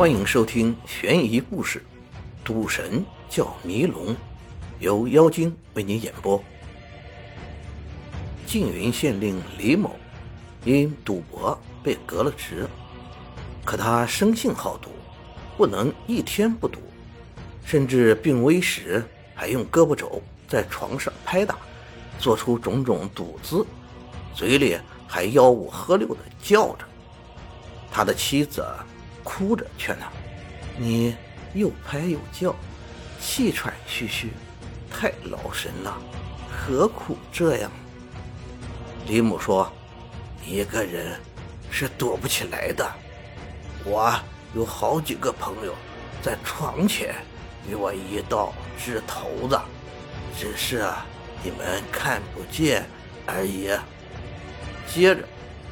欢迎收听悬疑故事《赌神叫迷龙》，由妖精为您演播。缙云县令李某因赌博被革了职，可他生性好赌，不能一天不赌，甚至病危时还用胳膊肘在床上拍打，做出种种赌姿，嘴里还吆五喝六的叫着。他的妻子。哭着劝他：“你又拍又叫，气喘吁吁，太劳神了，何苦这样？”李母说：“一个人是躲不起来的。我有好几个朋友在床前与我一道掷骰子，只是你们看不见而已。”接着，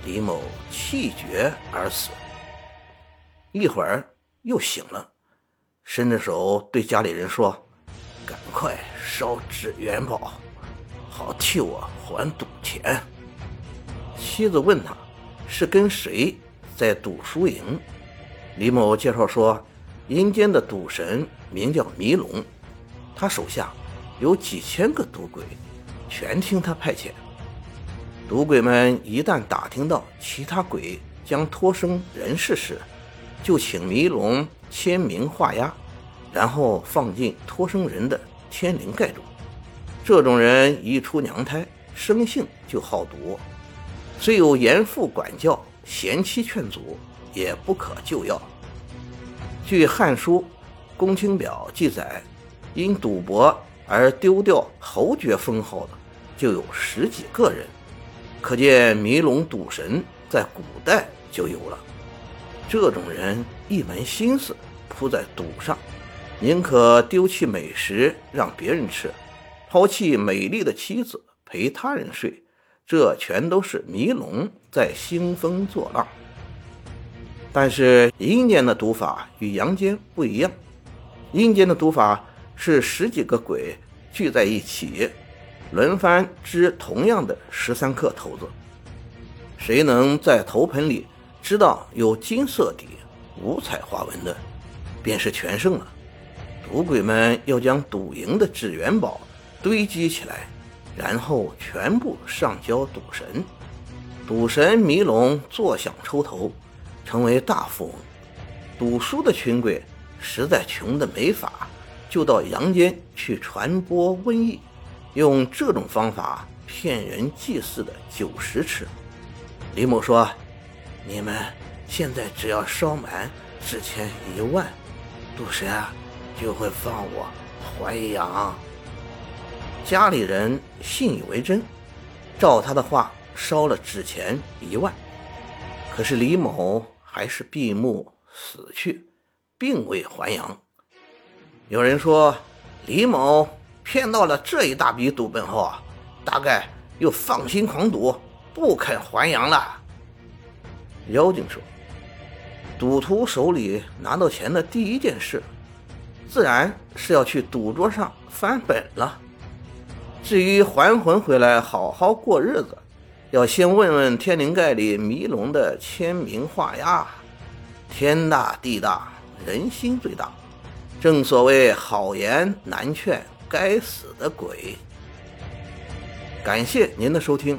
李某气绝而死。一会儿又醒了，伸着手对家里人说：“赶快烧纸元宝，好替我还赌钱。”妻子问他：“是跟谁在赌输赢？”李某介绍说：“阴间的赌神名叫迷龙，他手下有几千个赌鬼，全听他派遣。赌鬼们一旦打听到其他鬼将托生人世时，”就请迷龙签名画押，然后放进托生人的天灵盖中。这种人一出娘胎，生性就好赌，虽有严父管教、贤妻劝阻，也不可救药。据《汉书·公卿表》记载，因赌博而丢掉侯爵封号的，就有十几个人。可见迷龙赌神在古代就有了。这种人一门心思扑在赌上，宁可丢弃美食让别人吃，抛弃美丽的妻子陪他人睡，这全都是迷龙在兴风作浪。但是阴间的赌法与阳间不一样，阴间的赌法是十几个鬼聚在一起，轮番掷同样的十三颗骰子，谁能在头盆里。知道有金色底、五彩花纹的，便是全胜了。赌鬼们要将赌赢的纸元宝堆积起来，然后全部上交赌神。赌神迷龙坐享抽头，成为大富翁。赌输的群鬼实在穷得没法，就到阳间去传播瘟疫，用这种方法骗人祭祀的酒食吃。李某说。你们现在只要烧满纸钱一万，赌神啊就会放我还阳。家里人信以为真，照他的话烧了纸钱一万。可是李某还是闭目死去，并未还阳。有人说李某骗到了这一大笔赌本后啊，大概又放心狂赌，不肯还阳了。妖精说：“赌徒手里拿到钱的第一件事，自然是要去赌桌上翻本了。至于还魂回来好好过日子，要先问问天灵盖里迷龙的签名画押。天大地大，人心最大。正所谓好言难劝，该死的鬼。”感谢您的收听。